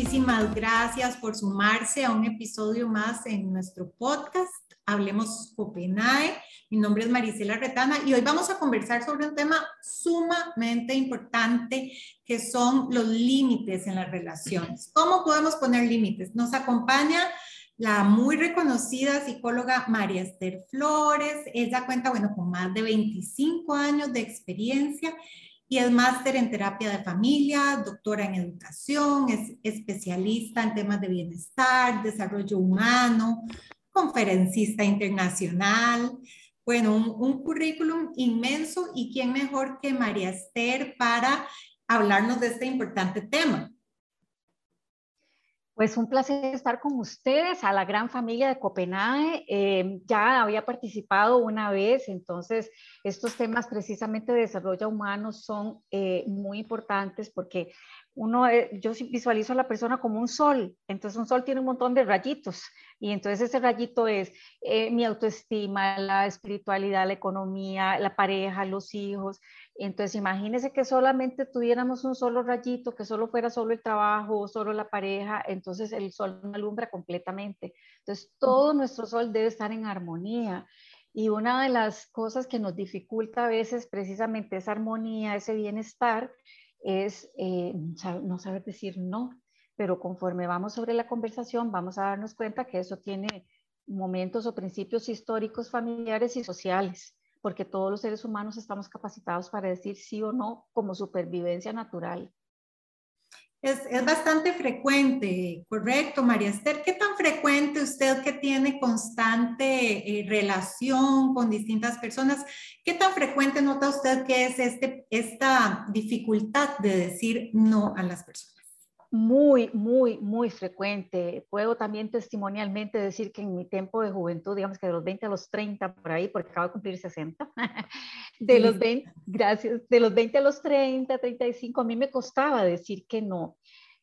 muchísimas gracias por sumarse a un episodio más en nuestro podcast. Hablemos Copenhague. Mi nombre es Marisela Retana y hoy vamos a conversar sobre un tema sumamente importante que son los límites en las relaciones. ¿Cómo podemos poner límites? Nos acompaña la muy reconocida psicóloga María Esther Flores. Ella cuenta, bueno, con más de 25 años de experiencia y es máster en terapia de familia, doctora en educación, es especialista en temas de bienestar, desarrollo humano, conferencista internacional. Bueno, un, un currículum inmenso y quién mejor que María Esther para hablarnos de este importante tema. Pues un placer estar con ustedes, a la gran familia de Copenhague. Eh, ya había participado una vez, entonces estos temas precisamente de desarrollo humano son eh, muy importantes porque uno, eh, yo visualizo a la persona como un sol, entonces un sol tiene un montón de rayitos y entonces ese rayito es mi autoestima, la espiritualidad, la economía, la pareja, los hijos, entonces, imagínese que solamente tuviéramos un solo rayito, que solo fuera solo el trabajo, solo la pareja, entonces el sol no alumbra completamente. Entonces, todo nuestro sol debe estar en armonía. Y una de las cosas que nos dificulta a veces precisamente esa armonía, ese bienestar, es eh, no saber decir no. Pero conforme vamos sobre la conversación, vamos a darnos cuenta que eso tiene momentos o principios históricos, familiares y sociales porque todos los seres humanos estamos capacitados para decir sí o no como supervivencia natural. Es, es, bastante frecuente, correcto, María Esther. ¿Qué tan frecuente usted que tiene constante eh, relación con distintas personas, qué tan frecuente nota usted que es este, esta dificultad de decir no a las personas? Muy, muy, muy frecuente. Puedo también testimonialmente decir que en mi tiempo de juventud, digamos que de los 20 a los 30 por ahí, porque acabo de cumplir 60, de los 20, gracias, de los 20 a los 30, 35, a mí me costaba decir que no.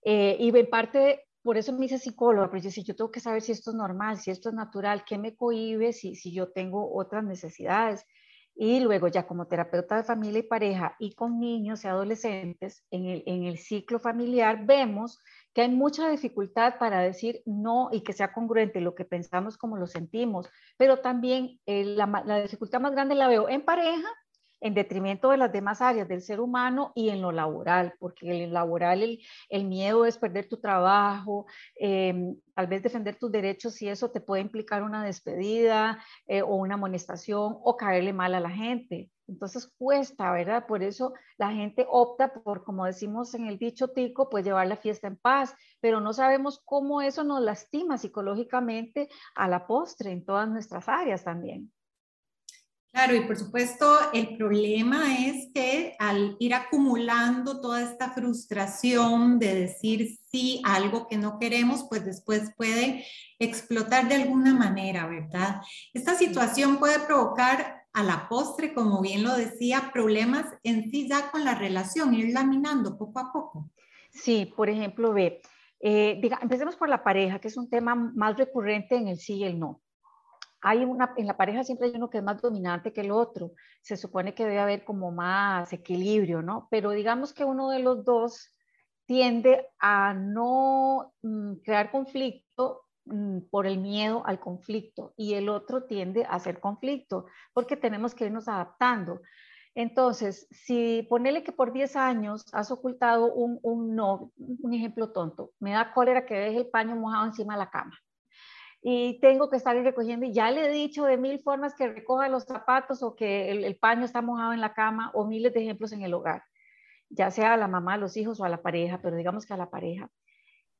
Eh, y en parte, por eso me hice psicóloga, pero yo decía, yo tengo que saber si esto es normal, si esto es natural, qué me cohibe, si, si yo tengo otras necesidades. Y luego ya como terapeuta de familia y pareja y con niños y adolescentes en el, en el ciclo familiar vemos que hay mucha dificultad para decir no y que sea congruente lo que pensamos como lo sentimos, pero también eh, la, la dificultad más grande la veo en pareja en detrimento de las demás áreas del ser humano y en lo laboral, porque en lo laboral el, miedo es perder tu trabajo, em, tal vez defender tus derechos y eso te puede implicar una despedida eh, o una amonestación o caerle mal a la gente. Entonces cuesta, ¿verdad? Por eso la gente opta por, como decimos en el dicho tico, pues llevar la fiesta en paz, pero no sabemos cómo eso nos lastima psicológicamente a la postre en todas nuestras áreas también. Claro, y por supuesto el problema es que al ir acumulando toda esta frustración de decir sí a algo que no queremos, pues después puede explotar de alguna manera, ¿verdad? Esta situación puede provocar a la postre, como bien lo decía, problemas en sí ya con la relación, ir laminando poco a poco. Sí, por ejemplo, ve, eh, diga, empecemos por la pareja, que es un tema más recurrente en el sí y el no hay una, en la pareja siempre hay uno que es más dominante que el otro. Se supone que debe haber como más equilibrio, ¿no? Pero digamos que uno de los dos tiende a no mm, crear conflicto mm, por el miedo al conflicto y el otro tiende a hacer conflicto porque tenemos que irnos adaptando. Entonces, si ponele que por 10 años has ocultado un, un no, un ejemplo tonto, me da cólera que deje el paño mojado encima de la cama y tengo que estar recogiendo y ya le he dicho de mil formas que recoja los zapatos o que el, paño está mojado en la cama o miles de ejemplos en el hogar, ya sea a la mamá, a los hijos o a la pareja, pero digamos que a la pareja.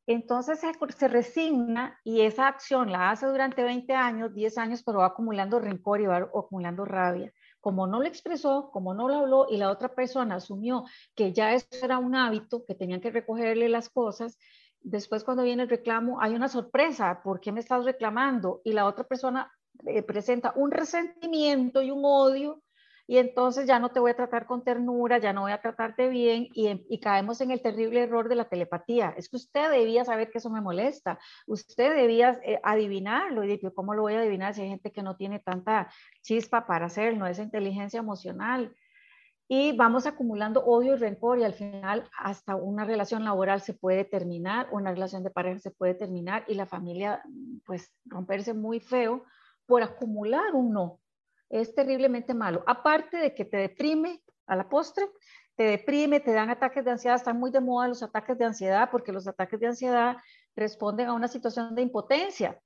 Entonces se, se resigna y esa acción la hace durante 20 años, 10 años, pero va acumulando rencor y va acumulando rabia. Como no lo expresó, como no lo habló y la otra persona asumió que ya eso era un hábito, que tenían que recogerle las cosas, después cuando viene el reclamo hay una sorpresa, ¿por qué me estás reclamando? Y la otra persona eh, presenta un resentimiento y un odio y entonces ya no te voy a tratar con ternura, ya no voy a tratarte bien y, caemos en el terrible error de la telepatía. Es que usted debía saber que eso me molesta, usted debía eh, adivinarlo y decir, ¿cómo lo voy a adivinar si hay gente que no tiene tanta chispa para hacerlo, esa inteligencia emocional? Y vamos acumulando odio y rencor y al final hasta una relación laboral se puede terminar, una relación de pareja se puede terminar y la familia pues romperse muy feo por acumular un no. Es terriblemente malo. Aparte de que te deprime a la postre, te deprime, te dan ataques de ansiedad, están muy de moda los ataques de ansiedad porque los ataques de ansiedad responden a una situación de impotencia.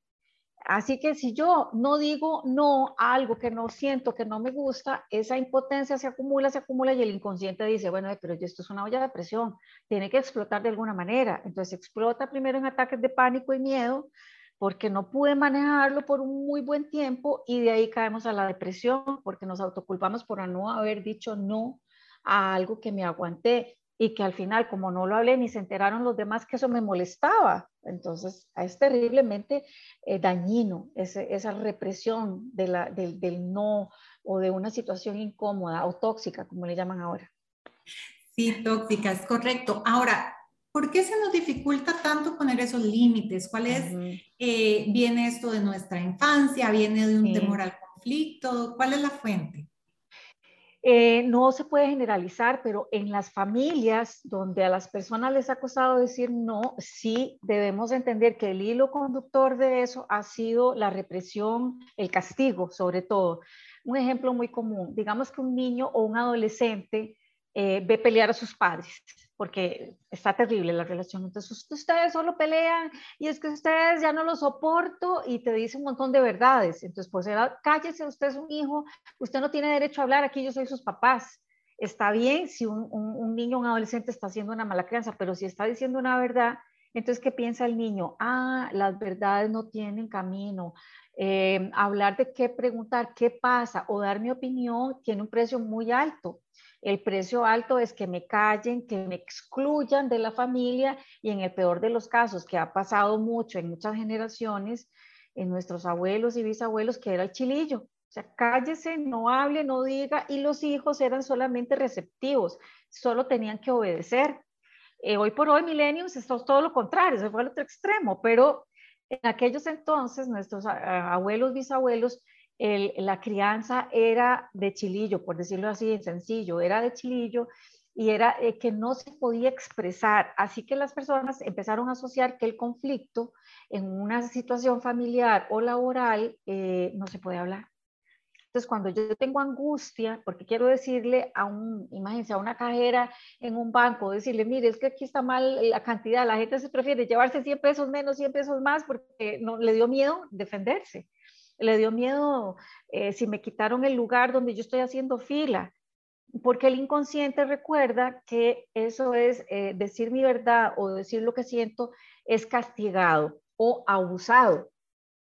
Así que si yo no digo no a algo que no siento, que no me gusta, esa impotencia se acumula, se acumula y el inconsciente dice, bueno, pero esto es una olla de presión, tiene que explotar de alguna manera. Entonces explota primero en ataques de pánico y miedo porque no pude manejarlo por un muy buen tiempo y de ahí caemos a la depresión porque nos autoculpamos por no haber dicho no a algo que me aguanté y que al final, como no lo hablé, ni se enteraron los demás que eso me molestaba. Entonces, es terriblemente eh, dañino esa represión de la, del, del no o de una situación incómoda o tóxica, como le llaman ahora. Sí, tóxica, es correcto. Ahora, ¿por qué se nos dificulta tanto poner esos límites? ¿Cuál es? Eh, ¿Viene esto de nuestra infancia? ¿Viene de un temor al conflicto? ¿Cuál es la fuente? Eh, no se puede generalizar, pero en las familias donde a las personas les ha costado decir no, sí debemos entender que el hilo conductor de eso ha sido la represión, el castigo sobre todo. Un ejemplo muy común, digamos que un niño o un adolescente eh, ve pelear a sus padres, porque está terrible la relación. Entonces, ustedes solo pelean y es que ustedes ya no lo soporto y te dice un montón de verdades. Entonces, pues era, cállese, usted es un hijo, usted no tiene derecho a hablar, aquí yo soy sus papás. Está bien si un, niño un adolescente está haciendo una mala crianza, pero si está diciendo una verdad, entonces, ¿qué piensa el niño? Ah, las verdades no tienen camino. Eh, hablar de qué preguntar, qué pasa o dar mi opinión tiene un precio muy alto. El precio alto es que me callen, que me excluyan de la familia y en el peor de los casos, que ha pasado mucho en muchas generaciones, en nuestros abuelos y bisabuelos, que era el chilillo. O sea, cállese, no hable, no diga, y los hijos eran solamente receptivos, solo tenían que obedecer. Eh, hoy por hoy, millennials, es todo lo contrario, se fue al otro extremo, pero en aquellos entonces, nuestros abuelos, bisabuelos, la crianza era de chilillo, por decirlo así, en sencillo, era de chilillo y era eh, que no se podía expresar. Así que las personas empezaron a asociar que el conflicto en una situación familiar o laboral eh, no se puede hablar. Entonces, cuando yo tengo angustia, porque quiero decirle a un, imagínense, a una cajera en un banco, decirle, mire, es que aquí está mal la cantidad, la gente se prefiere llevarse 100 pesos menos, 100 pesos más, porque no, le dio miedo defenderse le dio miedo eh, si me quitaron el lugar donde yo estoy haciendo fila, porque el inconsciente recuerda que eso es eh, decir mi verdad o decir lo que siento es castigado o abusado.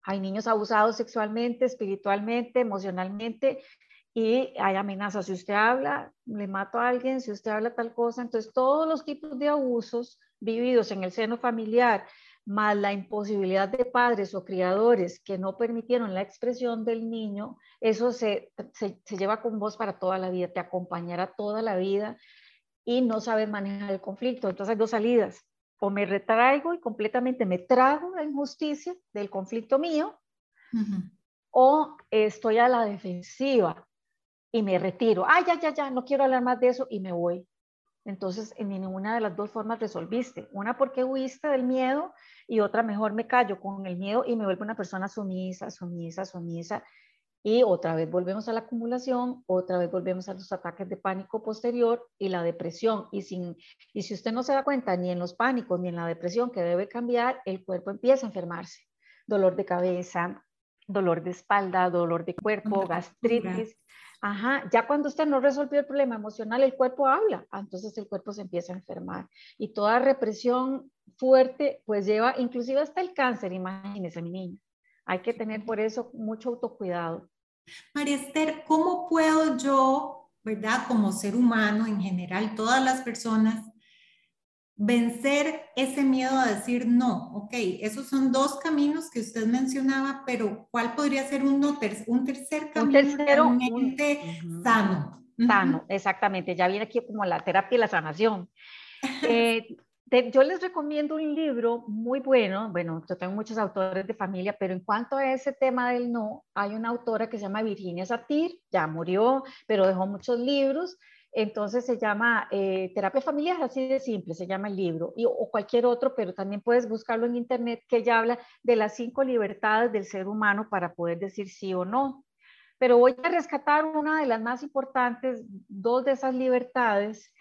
Hay niños abusados sexualmente, espiritualmente, emocionalmente y hay amenazas. Si usted habla, le mato a alguien, si usted habla tal cosa. Entonces, todos los tipos de abusos vividos en el seno familiar, más la imposibilidad de padres o criadores que no permitieron la expresión del niño, eso se, lleva con vos para toda la vida, te acompañará toda la vida y no sabes manejar el conflicto. Entonces hay dos salidas, o me retraigo y completamente me trago la injusticia del conflicto mío, o estoy a la defensiva y me retiro. Ay, ya, ya, ya, no quiero hablar más de eso y me voy. Entonces, en ninguna de las dos formas resolviste. Una porque huiste del miedo y otra mejor me callo con el miedo y me vuelvo una persona sumisa, sumisa, sumisa. Y otra vez volvemos a la acumulación, otra vez volvemos a los ataques de pánico posterior y la depresión. Y, sin, y si usted no se da cuenta ni en los pánicos ni en la depresión que debe cambiar, el cuerpo empieza a enfermarse. Dolor de cabeza, dolor de espalda, dolor de cuerpo, gastritis. Ajá, ya cuando usted no resolvió el problema emocional, el cuerpo habla, ah, entonces el cuerpo se empieza a enfermar. Y toda represión fuerte, pues lleva inclusive hasta el cáncer, imagínese mi niña. Hay que tener por eso mucho autocuidado. María Esther, ¿cómo puedo yo, verdad, como ser humano en general, todas las personas, vencer ese miedo a decir no. Ok, esos son dos caminos que usted mencionaba, pero ¿cuál podría ser uno un tercer camino un tercero, sano? Sano, exactamente. Ya viene aquí como la terapia y la sanación. Eh, yo les recomiendo un libro muy bueno, bueno, yo tengo muchos autores de familia, pero en cuanto a ese tema del no, hay una autora que se llama Virginia Satir, ya murió, pero dejó muchos libros Entonces se llama eh, Terapia Familiar, así de simple, se llama el libro, y, o cualquier otro, pero también puedes buscarlo en internet, que ya habla de las cinco libertades del ser humano para poder decir sí o no. Pero voy a rescatar una de las más importantes, dos de esas libertades,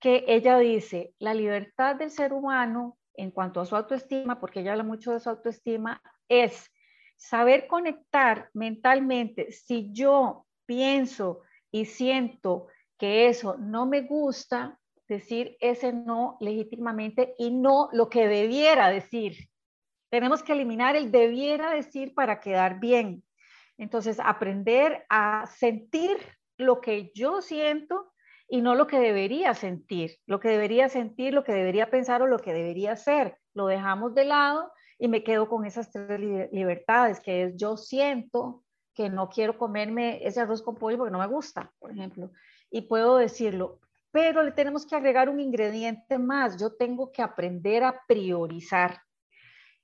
que ella dice, la libertad del ser humano en cuanto a su autoestima, porque ella habla mucho de su autoestima, es saber conectar mentalmente si yo pienso y siento que eso no me gusta, decir ese no legítimamente y no lo que debiera decir. Tenemos que eliminar el debiera decir para quedar bien. Entonces, aprender a sentir lo que yo siento y no lo que debería sentir, lo que debería sentir, lo que debería pensar o lo que debería ser. Lo dejamos de lado y me quedo con esas tres libertades, que es yo siento que no quiero comerme ese arroz con pollo porque no me gusta, por ejemplo y puedo decirlo, pero le tenemos que agregar un ingrediente más. Yo tengo que aprender a priorizar.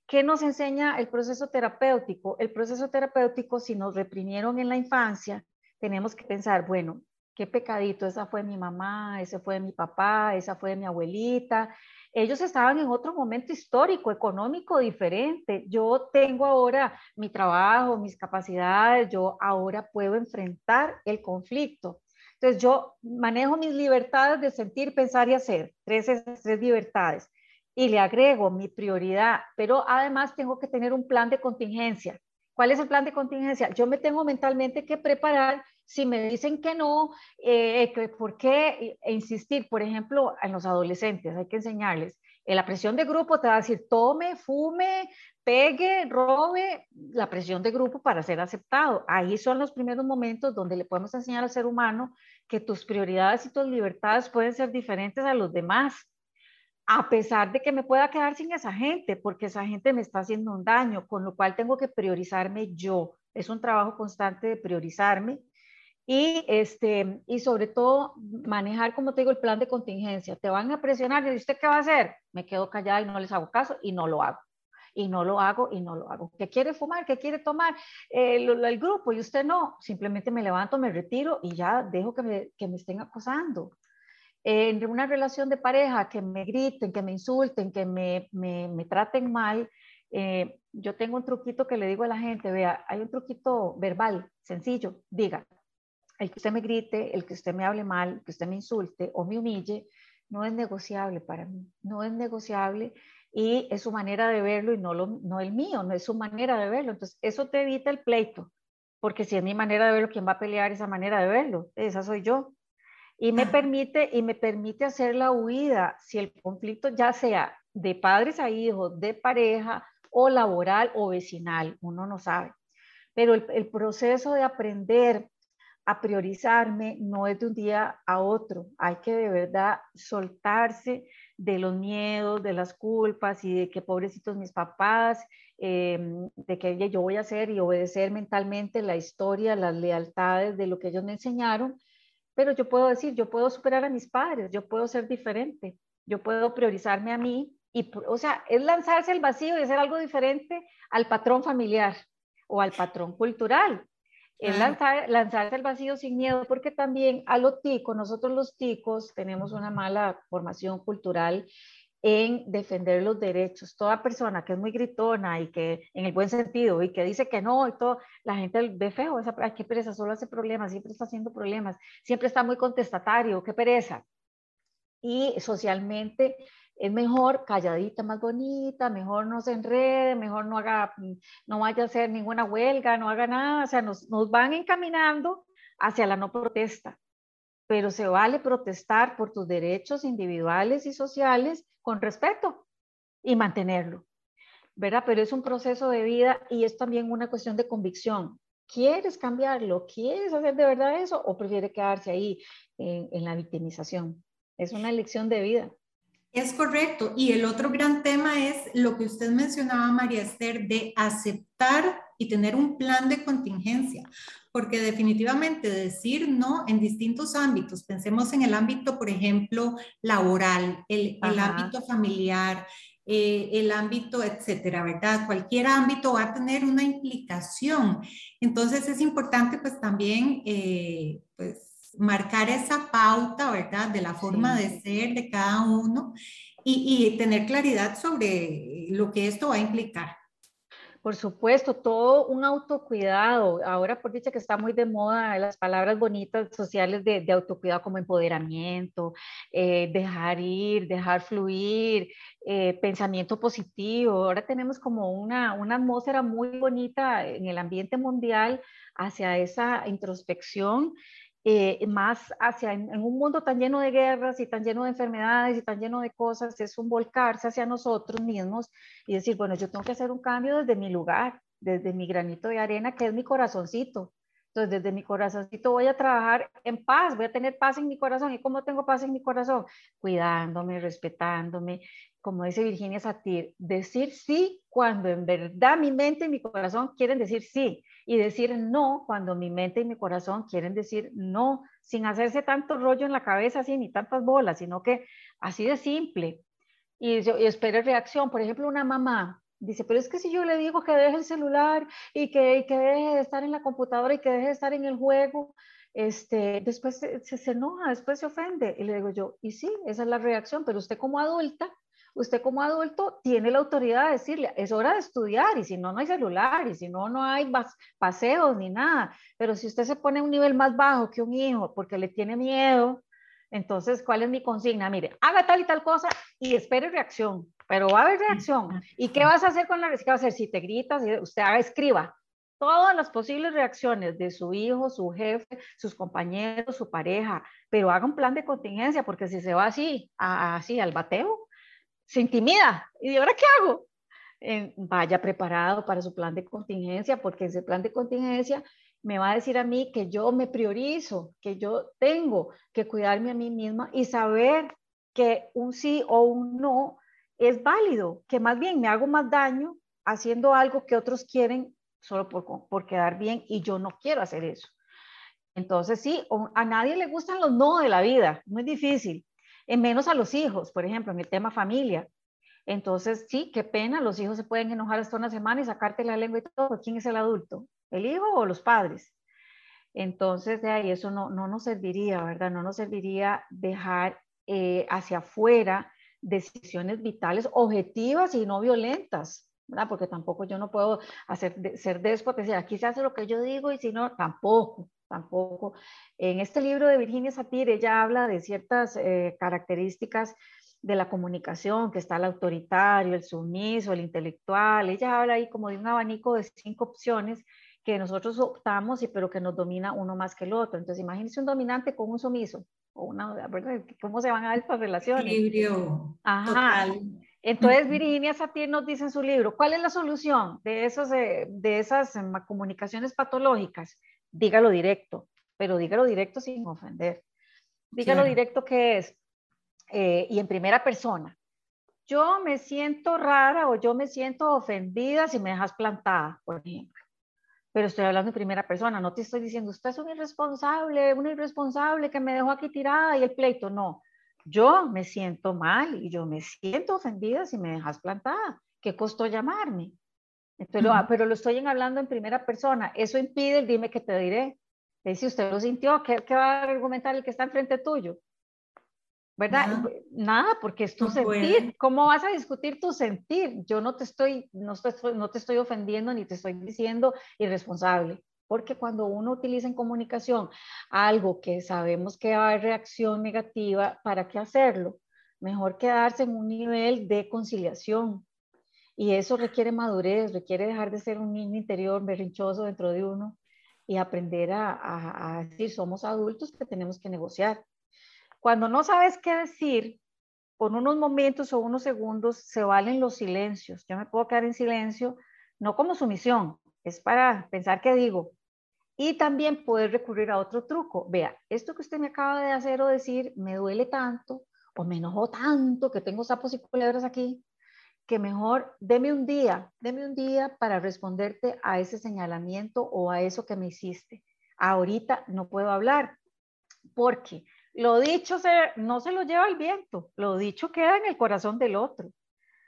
¿Qué nos enseña el proceso terapéutico? El proceso terapéutico, si nos reprimieron en la infancia, tenemos que pensar, bueno, qué pecadito, esa fue mi mamá, ese fue mi papá, esa fue mi abuelita. Ellos estaban en otro momento histórico, económico diferente. Yo tengo ahora mi trabajo, mis capacidades, yo ahora puedo enfrentar el conflicto. Entonces yo manejo mis libertades de sentir, pensar y hacer, tres, tres libertades, y le agrego mi prioridad, pero además tengo que tener un plan de contingencia. ¿Cuál es el plan de contingencia? Yo me tengo mentalmente que preparar si me dicen que no, eh, ¿por qué e insistir? Por ejemplo, en los adolescentes hay que enseñarles, en la presión de grupo te va a decir, tome, fume, pegue, robe, la presión de grupo para ser aceptado. Ahí son los primeros momentos donde le podemos enseñar al ser humano que tus prioridades y tus libertades pueden ser diferentes a los demás, a pesar de que me pueda quedar sin esa gente, porque esa gente me está haciendo un daño, con lo cual tengo que priorizarme yo. Es un trabajo constante de priorizarme y, este, y sobre todo manejar, como te digo, el plan de contingencia. Te van a presionar y usted qué va a hacer? Me quedo callada y no les hago caso y no lo hago. Y no lo hago y no lo hago. ¿Qué quiere fumar? ¿Qué quiere tomar? Eh, el, grupo y usted no. Simplemente me levanto, me retiro y ya dejo que me, que me estén acosando. en una relación de pareja, que me griten, que me insulten, que me, me, me traten mal, eh, yo tengo un truquito que le digo a la gente, vea, hay un truquito verbal, sencillo, diga, el que usted me grite, el que usted me hable mal, el que usted me insulte o me humille, no es negociable para mí, no es negociable y es su manera de verlo y no, lo, no el mío, no es su manera de verlo. Entonces, eso te evita el pleito, porque si es mi manera de verlo, ¿quién va a pelear esa manera de verlo? Esa soy yo. Y me permite, y me permite hacer la huida si el conflicto ya sea de padres a hijos, de pareja o laboral o vecinal, uno no sabe. Pero el, el proceso de aprender a priorizarme no es de un día a otro. Hay que de verdad soltarse de los miedos, de las culpas y de que pobrecitos mis papás, em, de que yo voy a hacer y obedecer mentalmente la historia, las lealtades de lo que ellos me enseñaron. Pero yo puedo decir, yo puedo superar a mis padres, yo puedo ser diferente, yo puedo priorizarme a mí. Y, o sea, es lanzarse al vacío y hacer algo diferente al patrón familiar o al patrón cultural es lanzar, lanzarse al vacío sin miedo, porque también a los ticos, nosotros los ticos tenemos una mala formación cultural en defender los derechos. Toda persona que es muy gritona y que en el buen sentido y que dice que no y todo, la gente ve feo, esa, ay, qué pereza, solo hace problemas, siempre está haciendo problemas, siempre está muy contestatario, qué pereza. Y socialmente es mejor calladita, más bonita, mejor no se enrede, mejor no haga, no vaya a hacer ninguna huelga, no haga nada, o sea, nos, nos van encaminando hacia la no protesta. Pero se vale protestar por tus derechos individuales y sociales con respeto y mantenerlo, ¿verdad? Pero es un proceso de vida y es también una cuestión de convicción. ¿Quieres cambiarlo? ¿Quieres hacer de verdad eso? ¿O prefiere quedarse ahí en, en la victimización? Es una elección de vida. Es correcto. Y el otro gran tema es lo que usted mencionaba, María Esther, de aceptar y tener un plan de contingencia, porque definitivamente decir no en distintos ámbitos, pensemos en el ámbito, por ejemplo, laboral, el, ámbito familiar, eh, el ámbito, etcétera, ¿verdad? Cualquier ámbito va a tener una implicación. Entonces es importante pues también eh, pues marcar esa pauta, ¿verdad? De la forma de ser de cada uno y, y tener claridad sobre lo que esto va a implicar. Por supuesto, todo un autocuidado. Ahora por dicha que está muy de moda las palabras bonitas sociales de, autocuidado como empoderamiento, eh, dejar ir, dejar fluir, eh, pensamiento positivo. Ahora tenemos como una, una atmósfera muy bonita en el ambiente mundial hacia esa introspección eh, más hacia, en, un mundo tan lleno de guerras y tan lleno de enfermedades y tan lleno de cosas, es un volcarse hacia nosotros mismos y decir, bueno, yo tengo que hacer un cambio desde mi lugar, desde mi granito de arena, que es mi corazoncito. Entonces, desde mi corazoncito voy a trabajar en paz, voy a tener paz en mi corazón. ¿Y cómo tengo paz en mi corazón? Cuidándome, respetándome, como dice Virginia Satir, decir sí cuando en verdad mi mente y mi corazón quieren decir sí y decir no cuando mi mente y mi corazón quieren decir no, sin hacerse tanto rollo en la cabeza así ni tantas bolas, sino que así de simple. Y, y espero reacción. Por ejemplo, una mamá dice, pero es que si yo le digo que deje el celular y que, que deje de estar en la computadora y que deje de estar en el juego, este, después se, se, enoja, después se ofende. Y le digo yo, y sí, esa es la reacción, pero usted como adulta usted como adulto tiene la autoridad de decirle, es hora de estudiar y si no, no hay celular y si no, no hay paseos ni nada. Pero si usted se pone a un nivel más bajo que un hijo porque le tiene miedo, entonces, ¿cuál es mi consigna? Mire, haga tal y tal cosa y espere reacción, pero va a haber reacción. ¿Y qué vas a hacer con la reacción? ¿Qué va a hacer? Si te gritas, usted haga, escriba todas las posibles reacciones de su hijo, su jefe, sus compañeros, su pareja, pero haga un plan de contingencia, porque si se va así, así al bateo, se intimida. ¿Y ahora qué hago? vaya preparado para su plan de contingencia, porque ese plan de contingencia me va a decir a mí que yo me priorizo, que yo tengo que cuidarme a mí misma y saber que un sí o un no es válido, que más bien me hago más daño haciendo algo que otros quieren solo por, por quedar bien y yo no quiero hacer eso. Entonces sí, a nadie le gustan los no de la vida, muy difícil, en menos a los hijos, por ejemplo, en el tema familia. Entonces, sí, qué pena, los hijos se pueden enojar hasta una semana y sacarte la lengua y todo. ¿Quién es el adulto? ¿El hijo o los padres? Entonces, de ahí eso no, no nos serviría, ¿verdad? No nos serviría dejar eh, hacia afuera decisiones vitales objetivas y no violentas, ¿verdad? Porque tampoco yo no puedo hacer, ser déspota, decir, aquí se hace lo que yo digo y si no, tampoco tampoco. En este libro de Virginia Satir, ella habla de ciertas eh, características de la comunicación, que está el autoritario, el sumiso, el intelectual. Ella habla ahí como de un abanico de cinco opciones que nosotros optamos, y, pero que nos domina uno más que el otro. Entonces, imagínense un dominante con un sumiso. O una, ¿Cómo se van a dar estas relaciones? Equilibrio. Ajá. Entonces, Virginia Satir nos dice en su libro, ¿cuál es la solución de, esos, eh, de esas em, comunicaciones patológicas? dígalo directo, pero dígalo directo sin ofender. Dígalo directo que es, eh, y en primera persona. Yo me siento rara o yo me siento ofendida si me dejas plantada, por ejemplo. Pero estoy hablando en primera persona, no te estoy diciendo, usted es un irresponsable, un irresponsable que me dejó aquí tirada y el pleito. No, yo me siento mal y yo me siento ofendida si me dejas plantada. ¿Qué costó llamarme? pero lo estoy hablando en primera persona. Eso impide el dime que te diré. Si usted lo sintió, ¿qué, va a argumentar el que está enfrente tuyo? ¿Verdad? Nada, porque es tu sentir. ¿Cómo vas a discutir tu sentir? Yo no te estoy, no, estoy, no te estoy ofendiendo ni te estoy diciendo irresponsable. Porque cuando uno utiliza en comunicación algo que sabemos que va a haber reacción negativa, ¿para qué hacerlo? Mejor quedarse en un nivel de conciliación, y eso requiere madurez, requiere dejar de ser un niño interior berrinchoso dentro de uno y aprender a, decir, somos adultos que tenemos que negociar. Cuando no sabes qué decir, por unos momentos o unos segundos se valen los silencios. Yo me puedo quedar en silencio, no como sumisión, es para pensar qué digo. Y también poder recurrir a otro truco. Vea, esto que usted me acaba de hacer o decir me duele tanto o me enojó tanto que tengo sapos y culebras aquí que mejor deme un día, deme un día para responderte a ese señalamiento o a eso que me hiciste. Ahorita no puedo hablar porque lo dicho se, no se lo lleva el viento, lo dicho queda en el corazón del otro.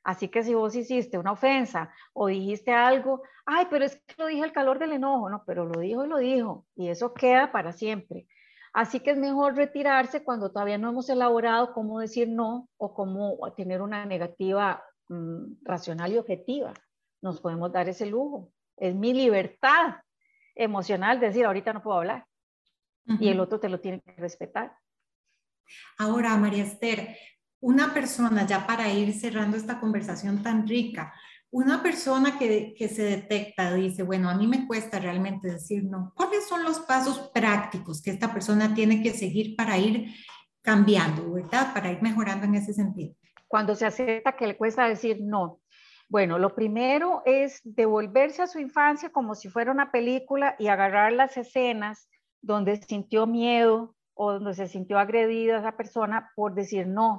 Así que si vos hiciste una ofensa o dijiste algo, ay, pero es que lo dije al calor del enojo, no, pero lo dijo y lo dijo, y eso queda para siempre. Así que es mejor retirarse cuando todavía no hemos elaborado cómo decir no o cómo tener una negativa mm, racional y objetiva. Nos podemos dar ese lujo. Es mi libertad emocional decir, ahorita no puedo hablar. Y el otro te lo tiene que respetar. Ahora, María Esther, una persona, ya para ir cerrando esta conversación tan rica, una persona que, se detecta, dice, bueno, a mí me cuesta realmente decir no, ¿cuáles son los pasos prácticos que esta persona tiene que seguir para ir cambiando, ¿verdad? Para ir mejorando en ese sentido. Cuando se acepta que le cuesta decir no. Bueno, lo primero es devolverse a su infancia como si fuera una película y agarrar las escenas donde sintió miedo o donde se sintió agredida esa persona por decir no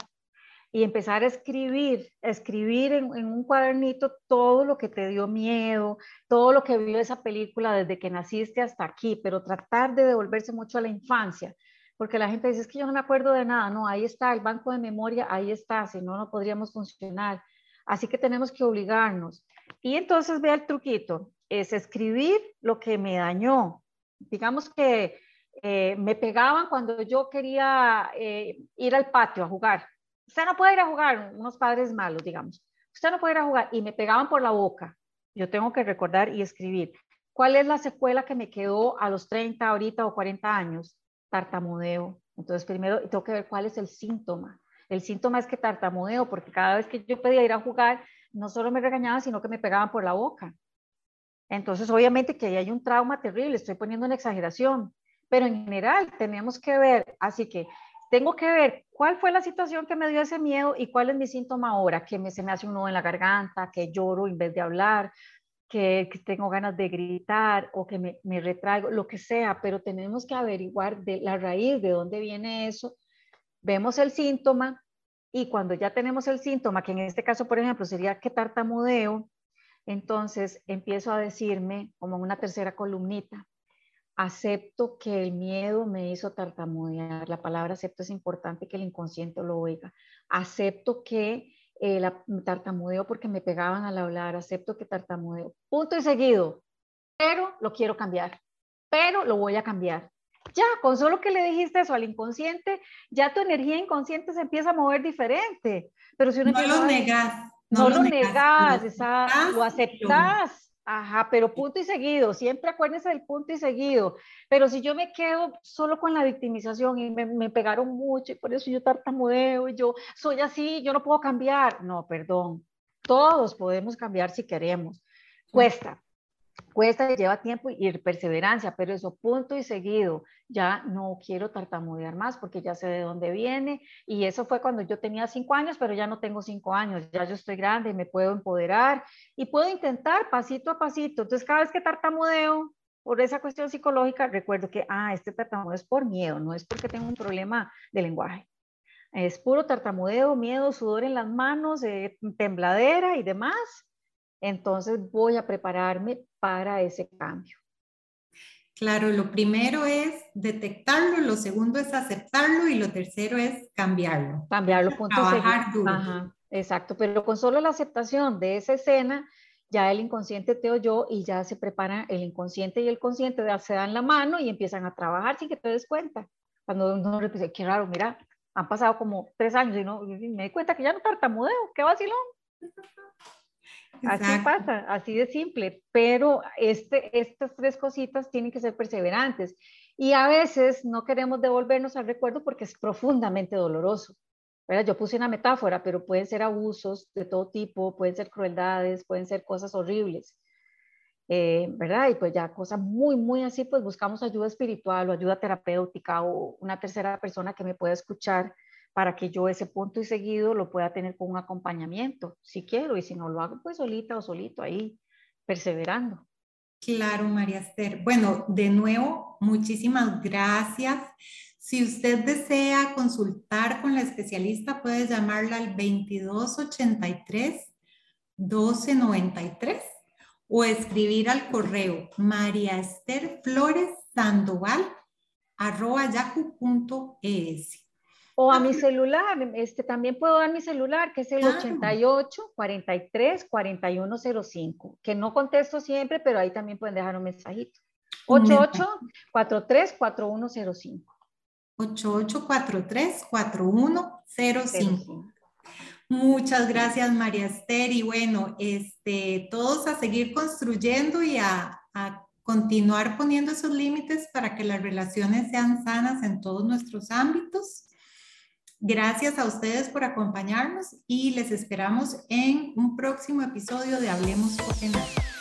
y empezar a escribir, escribir en, un cuadernito todo lo que te dio miedo, todo lo que vio esa película desde que naciste hasta aquí, pero tratar de devolverse mucho a la infancia, porque la gente dice, es que yo no me acuerdo de nada, no, ahí está el banco de memoria, ahí está, si no, no podríamos funcionar. Así que tenemos que obligarnos. Y entonces vea el truquito, es escribir lo que me dañó. Digamos que eh, me pegaban cuando yo quería eh, ir al patio a jugar usted no puede ir a jugar, unos padres malos, digamos, usted no puede ir a jugar y me pegaban por la boca. Yo tengo que recordar y escribir. ¿Cuál es la secuela que me quedó a los 30, ahorita o 40 años? Tartamudeo. Entonces, primero tengo que ver cuál es el síntoma. El síntoma es que tartamudeo, porque cada vez que yo pedía ir a jugar, no solo me regañaban, sino que me pegaban por la boca. Entonces, obviamente que ahí hay un trauma terrible, estoy poniendo una exageración, pero en general tenemos que ver, así que tengo que ver cuál fue la situación que me dio ese miedo y cuál es mi síntoma ahora, que me, se me hace un nudo en la garganta, que lloro en vez de hablar, que, tengo ganas de gritar o que me, me, retraigo, lo que sea, pero tenemos que averiguar de la raíz, de dónde viene eso. Vemos el síntoma y cuando ya tenemos el síntoma, que en este caso, por ejemplo, sería que tartamudeo, entonces empiezo a decirme como una tercera columnita, acepto que el miedo me hizo tartamudear. La palabra acepto es importante que el inconsciente lo oiga. Acepto que eh, la, tartamudeo porque me pegaban al hablar. Acepto que tartamudeo. Punto y seguido. Pero lo quiero cambiar. Pero lo voy a cambiar. Ya, con solo que le dijiste eso al inconsciente, ya tu energía inconsciente se empieza a mover diferente. Pero si uno no lo negas. No, lo negas, lo aceptas Ajá, pero punto y seguido, siempre acuérdense del punto y seguido. Pero si yo me quedo solo con la victimización y me, pegaron mucho y por eso yo tartamudeo y yo soy así, yo no puedo cambiar. No, perdón, todos podemos cambiar si queremos. Cuesta, cuesta lleva tiempo y perseverancia, pero eso punto y seguido. Ya no quiero tartamudear más porque ya sé de dónde viene y eso fue cuando yo tenía cinco años, pero ya no tengo cinco años, ya yo estoy grande me puedo empoderar y puedo intentar pasito a pasito. Entonces cada vez que tartamudeo por esa cuestión psicológica, recuerdo que, ah, este tartamudeo es por miedo, no es porque tengo un problema de lenguaje. Es puro tartamudeo, miedo, sudor en las manos, eh, tembladera y demás entonces voy a prepararme para ese cambio. Claro, lo primero es detectarlo, lo segundo es aceptarlo y lo tercero es cambiarlo. Cambiarlo, punto Trabajar duro. exacto, pero con solo la aceptación de esa escena, ya el inconsciente te oyó y ya se prepara el inconsciente y el consciente se dan la mano y empiezan a trabajar sin que te des cuenta. Cuando uno dice, qué raro, mira, han pasado como tres años y no me di cuenta que ya no tartamudeo, qué vacilón. Así pasa, así de simple, pero este, estas tres cositas tienen que ser perseverantes y a veces no queremos devolvernos al recuerdo porque es profundamente doloroso. Yo puse una metáfora, pero pueden ser abusos de todo tipo, pueden ser crueldades, pueden ser cosas horribles, eh, ¿verdad? Y pues ya cosas muy, muy así, pues buscamos ayuda espiritual o ayuda terapéutica o una tercera persona que me pueda escuchar para que yo ese punto y seguido lo pueda tener con un acompañamiento, si quiero, y si no lo hago, pues solita o solito ahí, perseverando. Claro, María Esther. Bueno, de nuevo, muchísimas gracias. Si usted desea consultar con la especialista, puede llamarla al 2283 1293 o escribir al correo María Esther Flores Sandoval arroba yahoo.es. O a mi celular, este, también puedo dar mi celular, que es el 88 43 4105, que no contesto siempre, pero ahí también pueden dejar un mensajito. 88 43 4105. 8843 4105. Muchas gracias, María Esther. Y bueno, este, todos a seguir construyendo y a, a continuar poniendo esos límites para que las relaciones sean sanas en todos nuestros ámbitos. Gracias a ustedes por acompañarnos y les esperamos en un próximo episodio de Hablemos Copenhague.